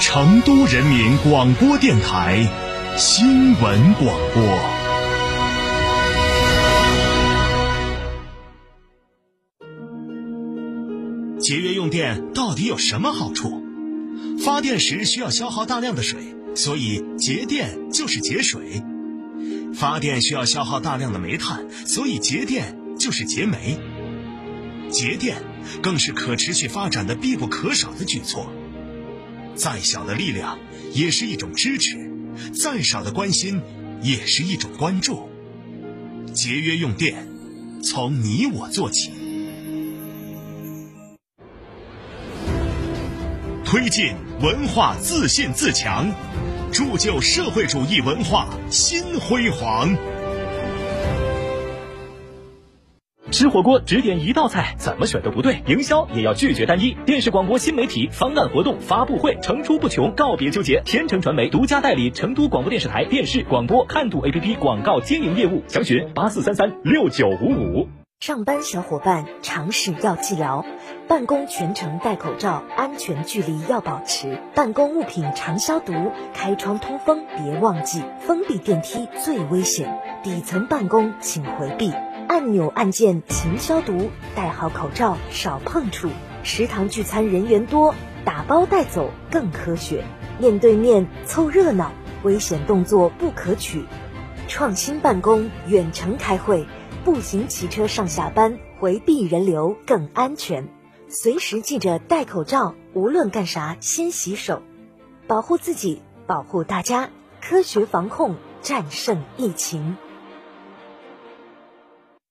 成都人民广播电台新闻广播。节约用电到底有什么好处？发电时需要消耗大量的水，所以节电就是节水；发电需要消耗大量的煤炭，所以节电就是节煤。节电更是可持续发展的必不可少的举措。再小的力量也是一种支持，再少的关心也是一种关注。节约用电，从你我做起。推进文化自信自强，铸就社会主义文化新辉煌。吃火锅只点一道菜，怎么选都不对。营销也要拒绝单一。电视广播新媒体方案活动发布会层出不穷，告别纠结。天成传媒独家代理成都广播电视台电视广播看度 APP 广告经营业务，详询八四三三六九五五。上班小伙伴常识要记牢，办公全程戴口罩，安全距离要保持，办公物品常消毒，开窗通风别忘记。封闭电梯最危险，底层办公请回避。按钮按键勤消毒，戴好口罩少碰触。食堂聚餐人员多，打包带走更科学。面对面凑热闹，危险动作不可取。创新办公，远程开会，步行骑车上下班，回避人流更安全。随时记着戴口罩，无论干啥先洗手，保护自己，保护大家，科学防控，战胜疫情。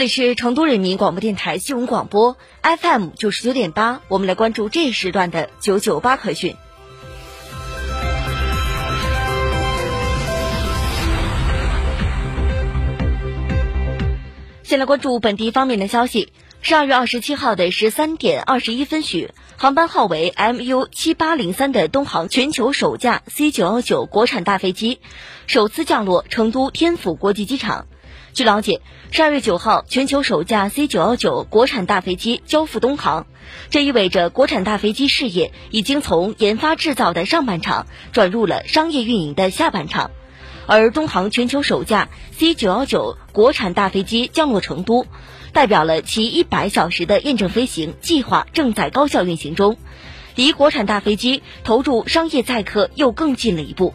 这里是成都人民广播电台新闻广播 FM 九十九点八，我们来关注这时段的九九八快讯。先来关注本地方面的消息。十二月二十七号的十三点二十一分许，航班号为 MU 七八零三的东航全球首架 C 九幺九国产大飞机首次降落成都天府国际机场。据了解，十二月九号，全球首架 C 九幺九国产大飞机交付东航，这意味着国产大飞机事业已经从研发制造的上半场转入了商业运营的下半场。而东航全球首架 C 九幺九国产大飞机降落成都，代表了其一百小时的验证飞行计划正在高效运行中，离国产大飞机投入商业载客又更近了一步。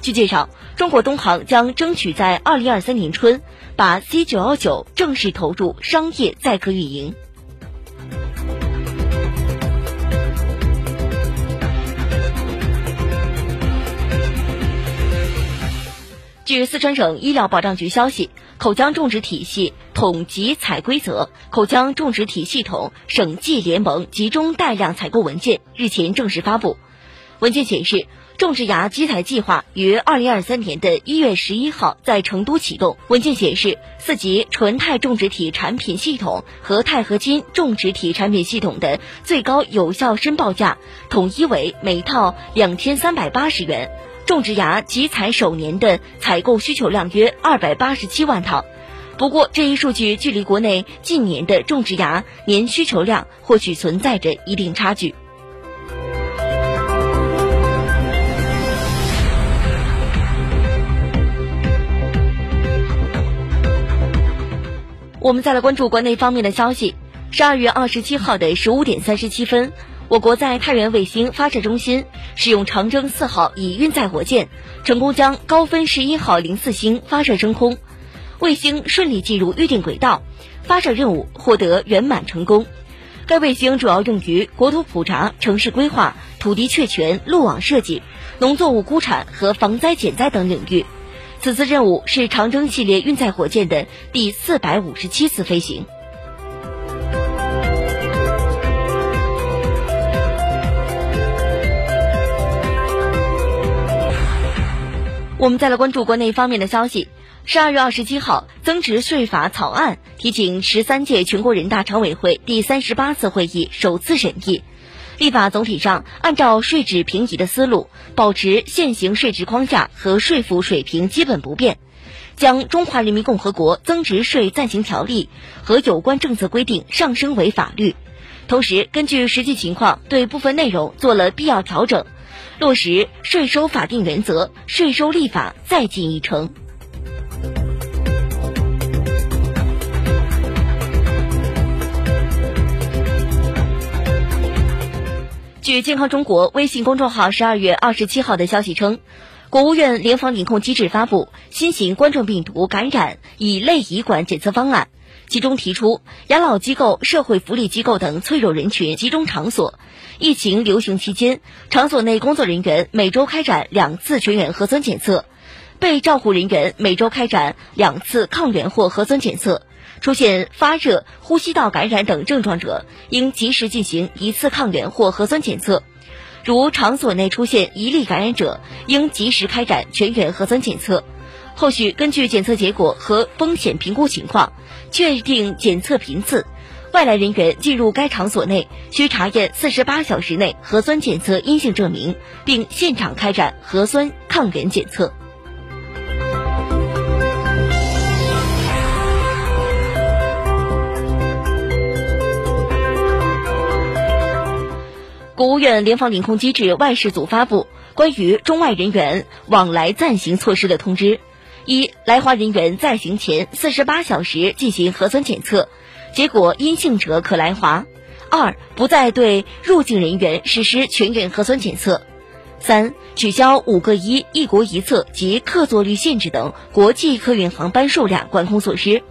据介绍，中国东航将争取在二零二三年春把 C 九幺九正式投入商业载客运营。据四川省医疗保障局消息，口腔种植体系统集采规则、口腔种植体系统省际联盟集中带量采购文件日前正式发布。文件显示。种植牙基采计划于二零二三年的一月十一号在成都启动。文件显示，四级纯钛种植体产品系统和钛合金种植体产品系统的最高有效申报价统一为每套两千三百八十元。种植牙集采首年的采购需求量约二百八十七万套。不过，这一数据距离国内近年的种植牙年需求量或许存在着一定差距。我们再来关注国内方面的消息。十二月二十七号的十五点三十七分，我国在太原卫星发射中心使用长征四号乙运载火箭，成功将高分十一号零四星发射升空，卫星顺利进入预定轨道，发射任务获得圆满成功。该卫星主要用于国土普查、城市规划、土地确权、路网设计、农作物估产和防灾减灾等领域。此次任务是长征系列运载火箭的第四百五十七次飞行。我们再来关注国内方面的消息。十二月二十七号，增值税法草案提请十三届全国人大常委会第三十八次会议首次审议。立法总体上按照税制平移的思路，保持现行税制框架和税负水平基本不变，将《中华人民共和国增值税暂行条例》和有关政策规定上升为法律，同时根据实际情况对部分内容做了必要调整。落实税收法定原则，税收立法再进一程。据健康中国微信公众号十二月二十七号的消息称，国务院联防联控机制发布新型冠状病毒感染乙类乙管检测方案。其中提出，养老机构、社会福利机构等脆弱人群集中场所，疫情流行期间，场所内工作人员每周开展两次全员核酸检测，被照护人员每周开展两次抗原或核酸检测。出现发热、呼吸道感染等症状者，应及时进行一次抗原或核酸检测。如场所内出现一例感染者，应及时开展全员核酸检测。后续根据检测结果和风险评估情况，确定检测频次。外来人员进入该场所内，需查验四十八小时内核酸检测阴性证明，并现场开展核酸抗原检测。国务院联防联控机制外事组发布关于中外人员往来暂行措施的通知。一来华人员在行前四十八小时进行核酸检测，结果阴性者可来华。二不再对入境人员实施全员核酸检测。三取消五个一、一国一策及客座率限制等国际客运航班数量管控措施，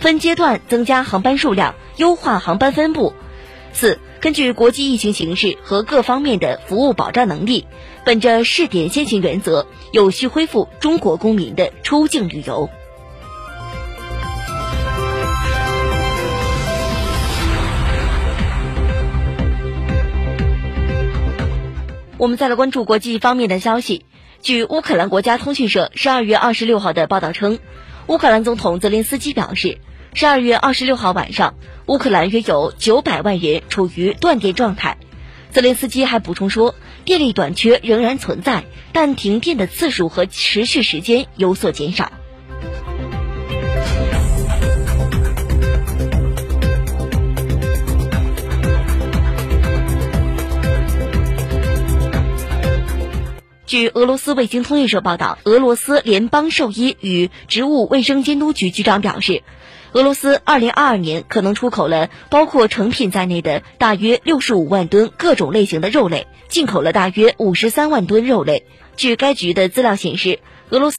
分阶段增加航班数量，优化航班分布。四根据国际疫情形势和各方面的服务保障能力。本着试点先行原则，有序恢复中国公民的出境旅游。我们再来关注国际方面的消息。据乌克兰国家通讯社十二月二十六号的报道称，乌克兰总统泽连斯基表示，十二月二十六号晚上，乌克兰约有九百万人处于断电状态。泽连斯基还补充说，电力短缺仍然存在，但停电的次数和持续时间有所减少。据俄罗斯卫星通讯社报道，俄罗斯联邦兽医与植物卫生监督局局长表示。俄罗斯二零二二年可能出口了包括成品在内的大约六十五万吨各种类型的肉类，进口了大约五十三万吨肉类。据该局的资料显示，俄罗斯。